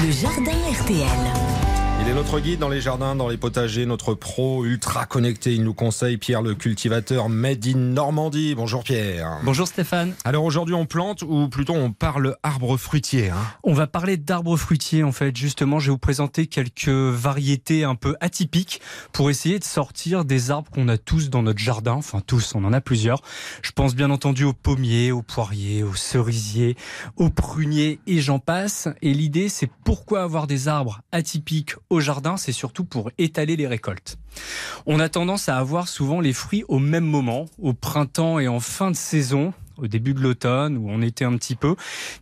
Le jardin RTL. Il est notre guide dans les jardins, dans les potagers, notre pro ultra connecté. Il nous conseille Pierre le cultivateur Made in Normandie. Bonjour Pierre. Bonjour Stéphane. Alors aujourd'hui on plante ou plutôt on parle arbre fruitier. Hein on va parler d'arbres fruitiers en fait. Justement, je vais vous présenter quelques variétés un peu atypiques pour essayer de sortir des arbres qu'on a tous dans notre jardin. Enfin tous, on en a plusieurs. Je pense bien entendu aux pommiers, aux poiriers, aux cerisiers, aux pruniers et j'en passe. Et l'idée c'est pourquoi avoir des arbres atypiques au jardin, c'est surtout pour étaler les récoltes. On a tendance à avoir souvent les fruits au même moment, au printemps et en fin de saison, au début de l'automne où on était un petit peu,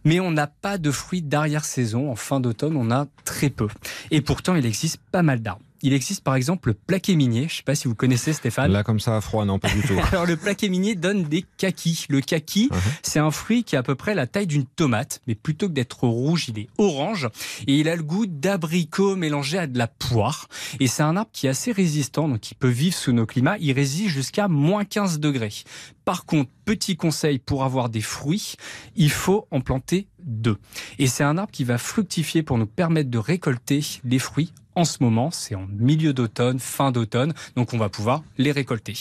mais on n'a pas de fruits d'arrière-saison. En fin d'automne, on a très peu. Et pourtant, il existe pas mal d'arbres. Il existe par exemple le plaqué minier. Je ne sais pas si vous connaissez Stéphane. Là comme ça à froid, non pas du tout. Alors le plaqué minier donne des kakis. Le kaki, uh-huh. c'est un fruit qui a à peu près la taille d'une tomate, mais plutôt que d'être rouge, il est orange et il a le goût d'abricot mélangé à de la poire. Et c'est un arbre qui est assez résistant, donc qui peut vivre sous nos climats. Il résiste jusqu'à moins 15 degrés. Par contre, petit conseil pour avoir des fruits, il faut en planter deux. Et c'est un arbre qui va fructifier pour nous permettre de récolter les fruits en ce moment. C'est en milieu d'automne, fin d'automne, donc on va pouvoir les récolter.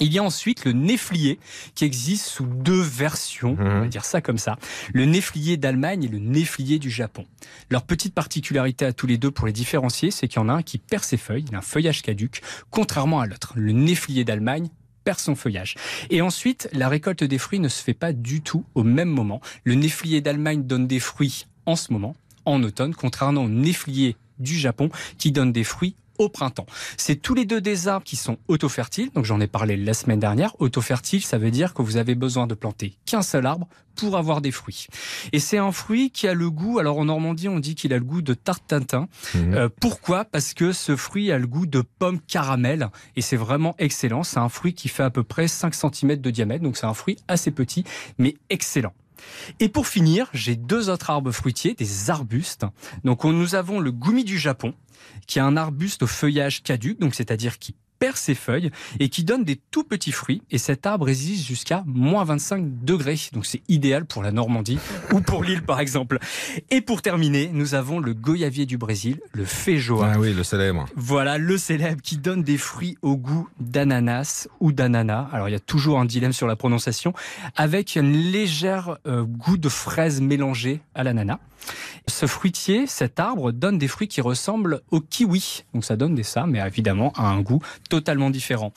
Il y a ensuite le néflier qui existe sous deux versions, on va mhm. dire ça comme ça. Le néflier d'Allemagne et le néflier du Japon. Leur petite particularité à tous les deux pour les différencier, c'est qu'il y en a un qui perd ses feuilles, il a un feuillage caduc, contrairement à l'autre. Le néflier d'Allemagne perd son feuillage. Et ensuite, la récolte des fruits ne se fait pas du tout au même moment. Le néflier d'Allemagne donne des fruits en ce moment, en automne, contrairement au néflier du Japon qui donne des fruits au printemps. C'est tous les deux des arbres qui sont autofertiles, donc j'en ai parlé la semaine dernière. Autofertile, ça veut dire que vous avez besoin de planter qu'un seul arbre pour avoir des fruits. Et c'est un fruit qui a le goût, alors en Normandie on dit qu'il a le goût de tarte Tintin. Mmh. Euh, pourquoi? Parce que ce fruit a le goût de pomme caramel et c'est vraiment excellent. C'est un fruit qui fait à peu près 5 cm de diamètre, donc c'est un fruit assez petit mais excellent. Et pour finir, j'ai deux autres arbres fruitiers, des arbustes. Donc nous avons le goumi du Japon, qui est un arbuste au feuillage caduc, donc c'est-à-dire qui perd ses feuilles et qui donne des tout petits fruits. Et cet arbre résiste jusqu'à moins 25 degrés. Donc c'est idéal pour la Normandie ou pour l'île par exemple. Et pour terminer, nous avons le goyavier du Brésil, le feijoa. Ah oui, le célèbre. Voilà, le célèbre qui donne des fruits au goût d'ananas ou d'ananas. Alors il y a toujours un dilemme sur la prononciation, avec un léger euh, goût de fraise mélangée à l'ananas. Ce fruitier, cet arbre, donne des fruits qui ressemblent au kiwi. Donc ça donne des ça, mais évidemment à un goût totalement différent.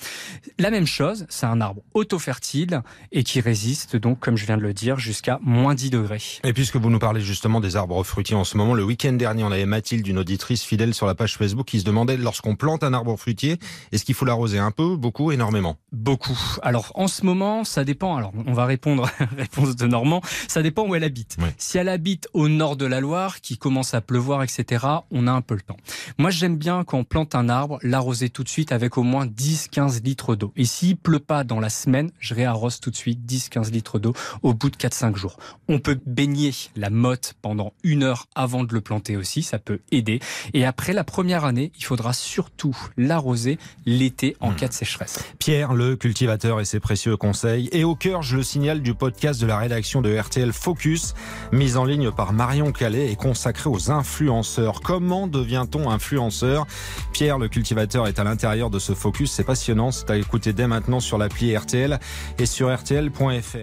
La même chose, c'est un arbre auto-fertile et qui résiste donc, comme je viens de le dire, jusqu'à moins 10 degrés. Et puisque vous nous parlez justement des arbres fruitiers en ce moment, le week-end dernier, on avait Mathilde, une auditrice fidèle sur la page Facebook, qui se demandait lorsqu'on plante un arbre fruitier, est-ce qu'il faut l'arroser un peu, beaucoup, énormément? Beaucoup. Alors en ce moment, ça dépend. Alors on va répondre réponse de Normand. Ça dépend où elle habite. Si elle habite au nord de la Loire, qui commence à pleuvoir, etc., on a un peu le temps. Moi, j'aime bien quand on plante un arbre, l'arroser tout de suite avec au moins 10-15 litres d'eau. Et s'il pleut pas dans la semaine, je réarrose tout de suite 10-15 litres d'eau au bout de 4-5 jours. On peut baigner la motte pendant une heure avant de le planter aussi, ça peut aider. Et après la première année, il faudra surtout l'arroser l'été en hmm. cas de sécheresse. Pierre, le cultivateur et ses précieux conseils. Et au cœur, je le signale, du podcast de la rédaction de RTL Focus, mise en ligne par Marion Calais et consacré aux influenceurs. Comment devient-on influenceur? Pierre, le cultivateur, est à l'intérieur de ce focus. C'est passionnant. C'est à écouter dès maintenant sur l'appli RTL et sur RTL.fr.